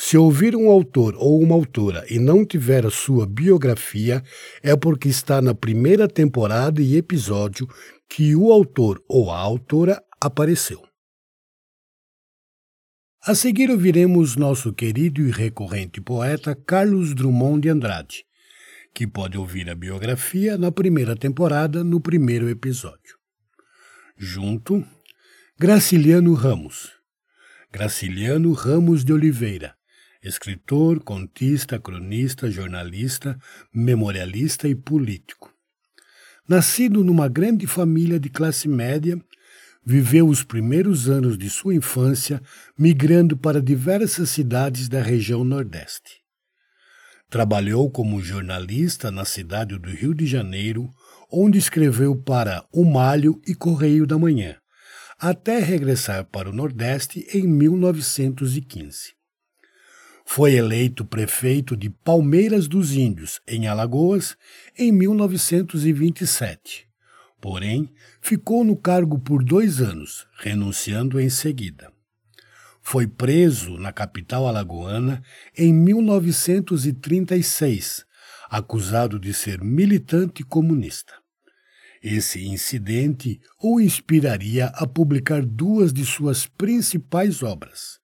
se ouvir um autor ou uma autora e não tiver a sua biografia, é porque está na primeira temporada e episódio que o autor ou a autora apareceu. A seguir ouviremos nosso querido e recorrente poeta Carlos Drummond de Andrade, que pode ouvir a biografia na primeira temporada, no primeiro episódio. Junto, Graciliano Ramos. Graciliano Ramos de Oliveira, escritor, contista, cronista, jornalista, memorialista e político. Nascido numa grande família de classe média, viveu os primeiros anos de sua infância migrando para diversas cidades da região Nordeste. Trabalhou como jornalista na cidade do Rio de Janeiro, onde escreveu para O Malho e Correio da Manhã, até regressar para o Nordeste em 1915. Foi eleito prefeito de Palmeiras dos Índios, em Alagoas, em 1927. Porém, ficou no cargo por dois anos, renunciando em seguida. Foi preso na capital alagoana em 1936, acusado de ser militante comunista. Esse incidente o inspiraria a publicar duas de suas principais obras.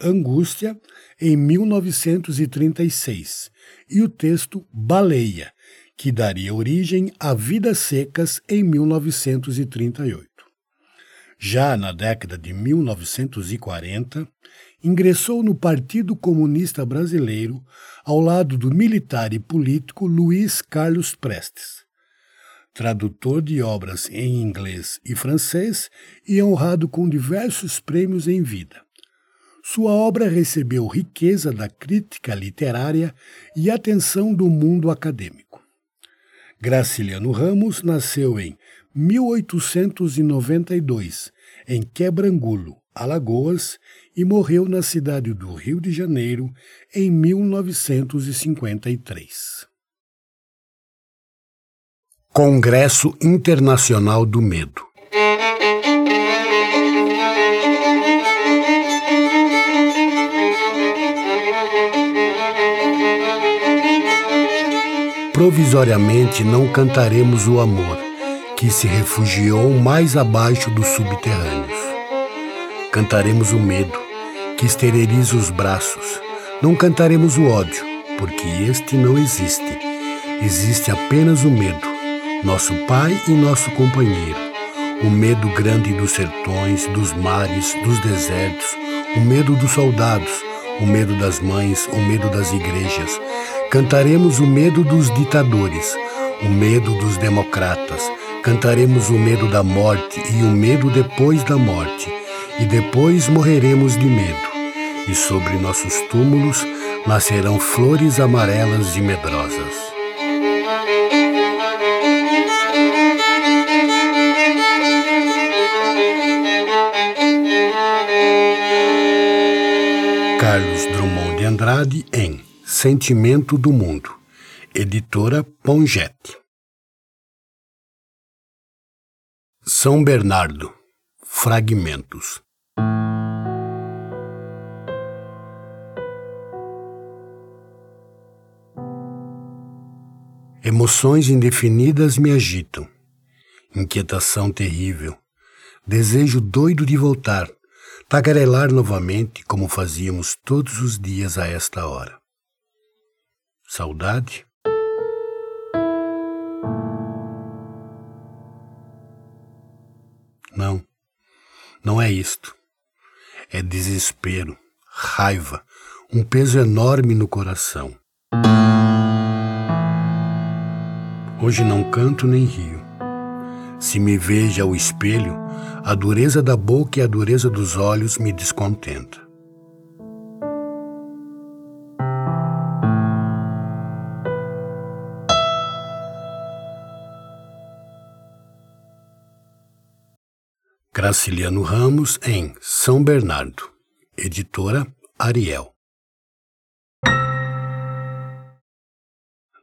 Angústia, em 1936, e o texto Baleia, que daria origem a Vidas Secas em 1938. Já na década de 1940, ingressou no Partido Comunista Brasileiro ao lado do militar e político Luiz Carlos Prestes. Tradutor de obras em inglês e francês e honrado com diversos prêmios em vida. Sua obra recebeu riqueza da crítica literária e atenção do mundo acadêmico. Graciliano Ramos nasceu em 1892, em Quebrangulo, Alagoas, e morreu na cidade do Rio de Janeiro em 1953. Congresso Internacional do Medo provisoriamente não cantaremos o amor, que se refugiou mais abaixo dos subterrâneos. Cantaremos o medo, que esteriliza os braços. Não cantaremos o ódio, porque este não existe. Existe apenas o medo, nosso pai e nosso companheiro. O medo grande dos sertões, dos mares, dos desertos, o medo dos soldados, o medo das mães, o medo das igrejas, Cantaremos o medo dos ditadores, o medo dos democratas. Cantaremos o medo da morte e o medo depois da morte. E depois morreremos de medo. E sobre nossos túmulos nascerão flores amarelas e medrosas. Carlos Drummond de Andrade Sentimento do Mundo, Editora Pongete. São Bernardo Fragmentos Emoções indefinidas me agitam. Inquietação terrível. Desejo doido de voltar, tagarelar novamente como fazíamos todos os dias a esta hora. Saudade? Não, não é isto. É desespero, raiva, um peso enorme no coração. Hoje não canto nem rio. Se me vejo ao espelho, a dureza da boca e a dureza dos olhos me descontenta. Graciliano Ramos em São Bernardo, editora Ariel.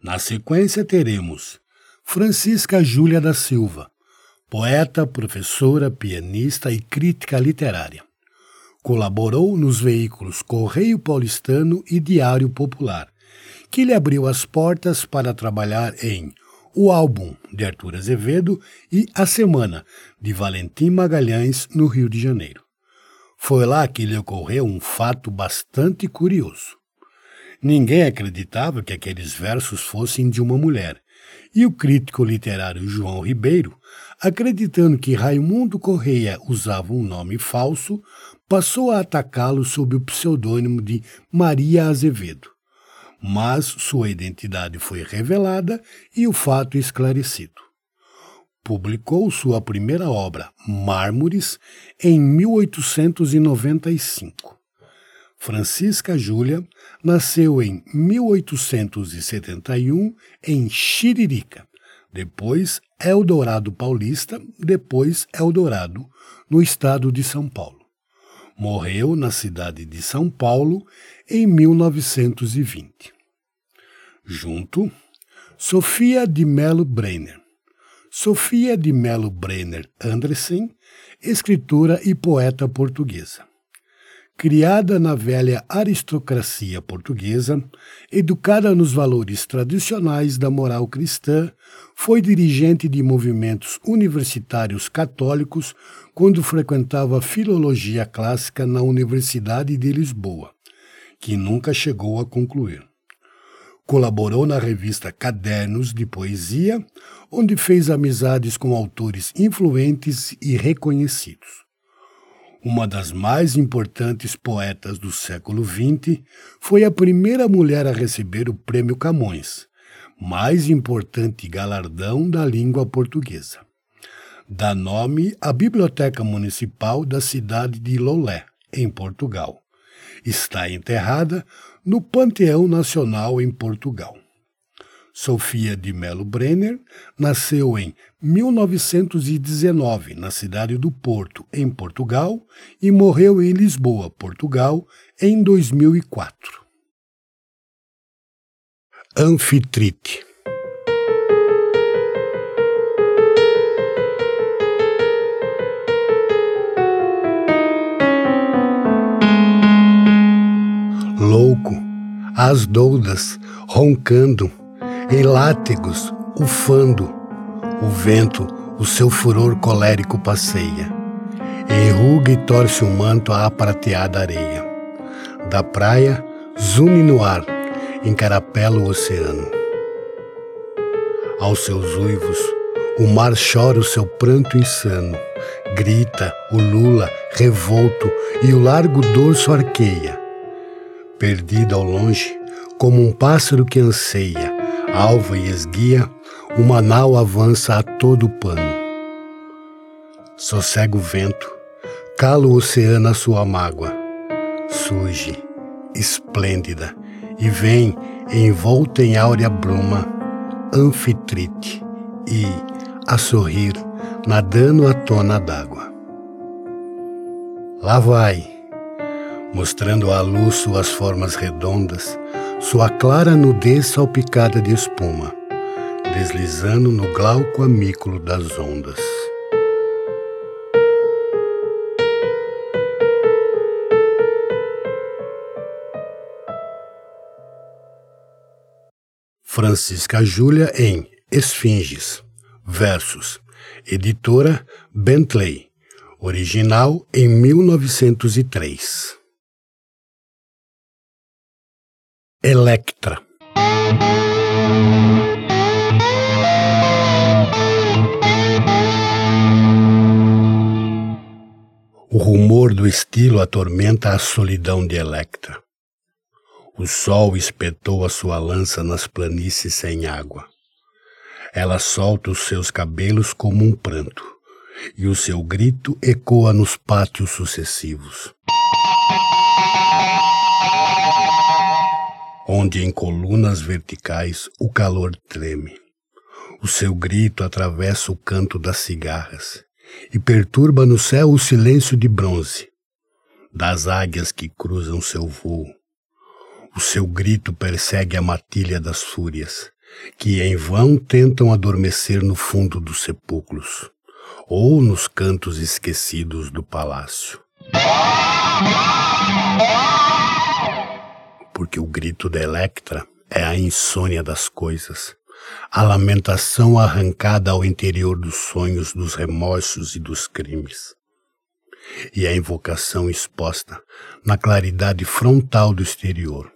Na sequência teremos Francisca Júlia da Silva, poeta, professora, pianista e crítica literária. Colaborou nos veículos Correio Paulistano e Diário Popular, que lhe abriu as portas para trabalhar em O Álbum, de Arthur Azevedo, e A Semana, de Valentim Magalhães, no Rio de Janeiro. Foi lá que lhe ocorreu um fato bastante curioso. Ninguém acreditava que aqueles versos fossem de uma mulher, e o crítico literário João Ribeiro, acreditando que Raimundo Correia usava um nome falso, passou a atacá-lo sob o pseudônimo de Maria Azevedo. Mas sua identidade foi revelada e o fato esclarecido. Publicou sua primeira obra, Mármores, em 1895. Francisca Júlia nasceu em 1871 em Chiririca, depois Eldorado Paulista, depois Eldorado, no estado de São Paulo. Morreu na cidade de São Paulo em 1920. Junto, Sofia de Melo Brenner. Sofia de Melo Brenner Andressen, escritora e poeta portuguesa. Criada na velha aristocracia portuguesa, educada nos valores tradicionais da moral cristã, foi dirigente de movimentos universitários católicos quando frequentava filologia clássica na Universidade de Lisboa, que nunca chegou a concluir. Colaborou na revista Cadernos de Poesia, onde fez amizades com autores influentes e reconhecidos uma das mais importantes poetas do século XX, foi a primeira mulher a receber o Prêmio Camões, mais importante galardão da língua portuguesa. Dá nome à Biblioteca Municipal da cidade de Lolé, em Portugal. Está enterrada no Panteão Nacional em Portugal. Sofia de Melo Brenner nasceu em 1919 na cidade do Porto, em Portugal, e morreu em Lisboa, Portugal, em 2004. Anfitrite Louco, as doudas, roncando, em látegos, ufando, o vento, o seu furor colérico passeia. Enruga e torce o manto à prateada areia. Da praia, zune no ar, encarapela o oceano. Aos seus uivos, o mar chora o seu pranto insano. Grita, o lula, revolto, e o largo dorso arqueia. Perdido ao longe, como um pássaro que anseia, alva e esguia, uma nau avança a todo pano. Sossega o vento, cala o oceano a sua mágoa, surge, esplêndida, e vem, envolta em áurea bruma, anfitrite, e, a sorrir, nadando a tona d'água. Lá vai, mostrando à luz suas formas redondas, sua clara nudez salpicada de espuma, deslizando no glauco amículo das ondas. Francisca Júlia em Esfinges, versos, editora Bentley, original em 1903. Electra O rumor do estilo atormenta a solidão de Electra. O sol espetou a sua lança nas planícies sem água. Ela solta os seus cabelos como um pranto, e o seu grito ecoa nos pátios sucessivos. Onde em colunas verticais o calor treme. O seu grito atravessa o canto das cigarras e perturba no céu o silêncio de bronze das águias que cruzam seu voo o seu grito persegue a matilha das fúrias, que em vão tentam adormecer no fundo dos sepulcros, ou nos cantos esquecidos do palácio. Porque o grito da Electra é a insônia das coisas, a lamentação arrancada ao interior dos sonhos, dos remorsos e dos crimes. E a invocação exposta na claridade frontal do exterior,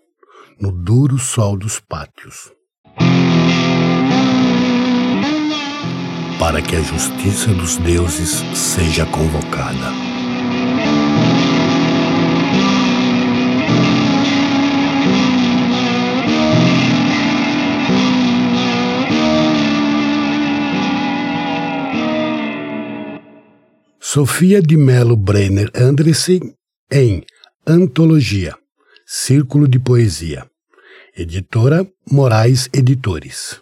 no duro sol dos pátios. Para que a justiça dos deuses seja convocada. Sofia de Melo Brenner Andressen em Antologia Círculo de Poesia. Editora Moraes Editores.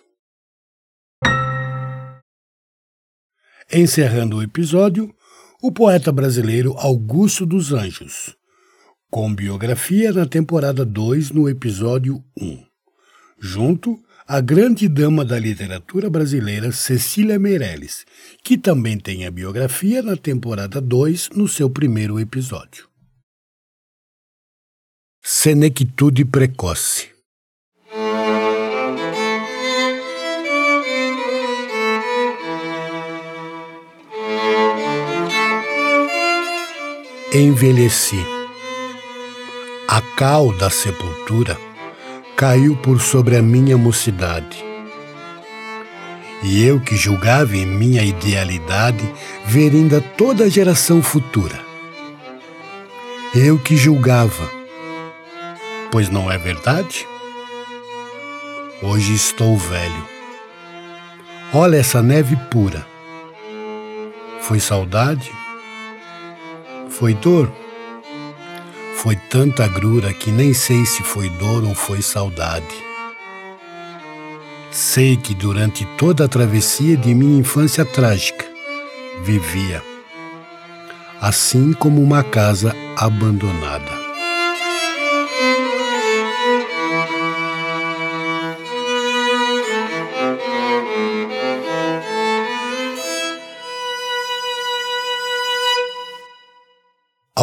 Encerrando o episódio, o poeta brasileiro Augusto dos Anjos, com biografia na temporada 2 no episódio 1. Junto a grande dama da literatura brasileira Cecília Meirelles, que também tem a biografia na temporada 2 no seu primeiro episódio. Senectude precoce. Envelheci. A cal da sepultura caiu por sobre a minha mocidade. E eu que julgava em minha idealidade ver ainda toda a geração futura. Eu que julgava Pois não é verdade? Hoje estou velho. Olha essa neve pura. Foi saudade? Foi dor? Foi tanta agrura que nem sei se foi dor ou foi saudade. Sei que durante toda a travessia de minha infância trágica, vivia assim como uma casa abandonada.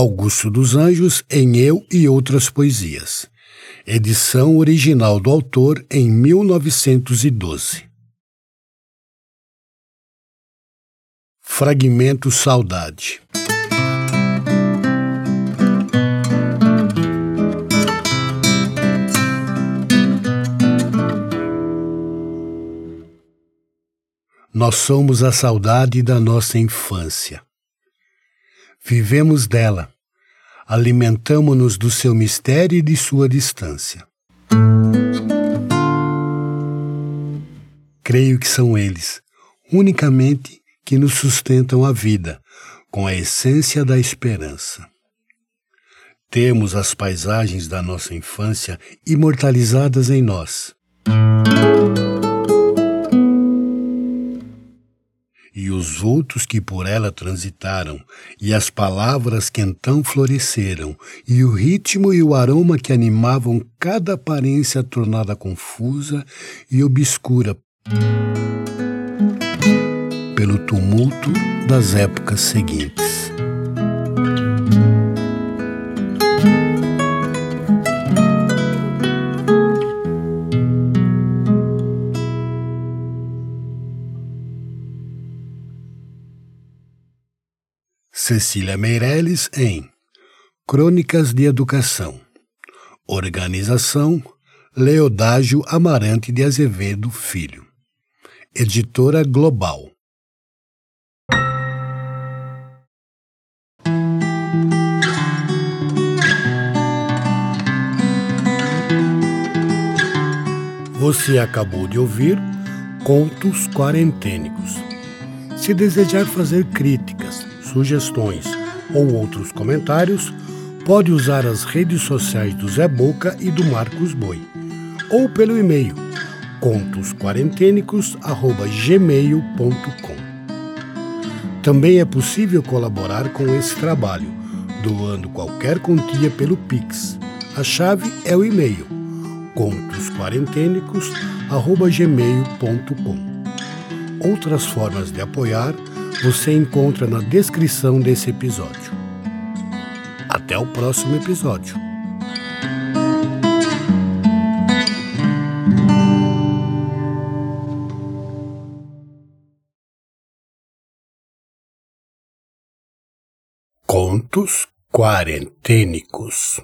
Augusto dos Anjos em Eu e Outras Poesias. Edição original do autor em 1912. Fragmento Saudade. Nós somos a saudade da nossa infância Vivemos dela, alimentamo-nos do seu mistério e de sua distância. Creio que são eles, unicamente, que nos sustentam a vida, com a essência da esperança. Temos as paisagens da nossa infância imortalizadas em nós. E os vultos que por ela transitaram, e as palavras que então floresceram, e o ritmo e o aroma que animavam cada aparência tornada confusa e obscura pelo tumulto das épocas seguintes. Cecília Meirelles em Crônicas de Educação. Organização Leodágio Amarante de Azevedo Filho. Editora Global. Você acabou de ouvir Contos Quarentênicos. Se desejar fazer críticas, sugestões ou outros comentários, pode usar as redes sociais do Zé Boca e do Marcos Boi, ou pelo e-mail contosquarentenicos@gmail.com. Também é possível colaborar com esse trabalho, doando qualquer quantia pelo Pix. A chave é o e-mail contosquarentenicos@gmail.com. Outras formas de apoiar você encontra na descrição desse episódio. Até o próximo episódio. Contos Quarentênicos